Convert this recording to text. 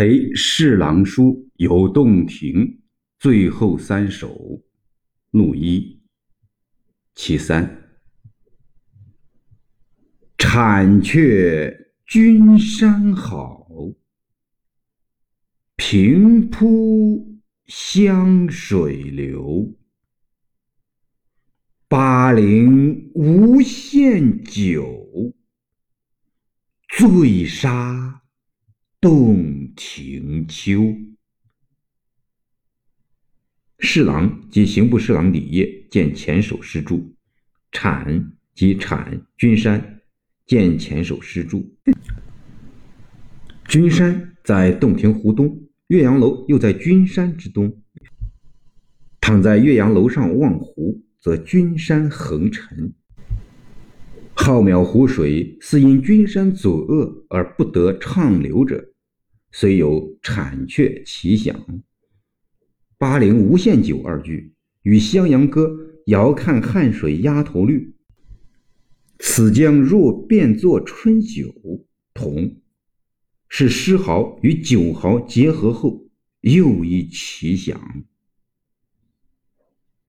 陪侍郎书游洞庭，最后三首，怒一，其三。产却君山好，平铺湘水流。巴陵无限酒，醉杀洞庭秋。侍郎及刑部侍郎李业，见前首诗注。产即产君山，见前首诗注。君山在洞庭湖东，岳阳楼又在君山之东。躺在岳阳楼上望湖。则君山横陈，浩渺湖水似因君山阻遏而不得畅流者，虽有产却奇想。巴陵无限酒二句与襄阳歌遥看汉水鸭头绿，此江若变作春酒同，是诗豪与酒豪结合后又一奇想。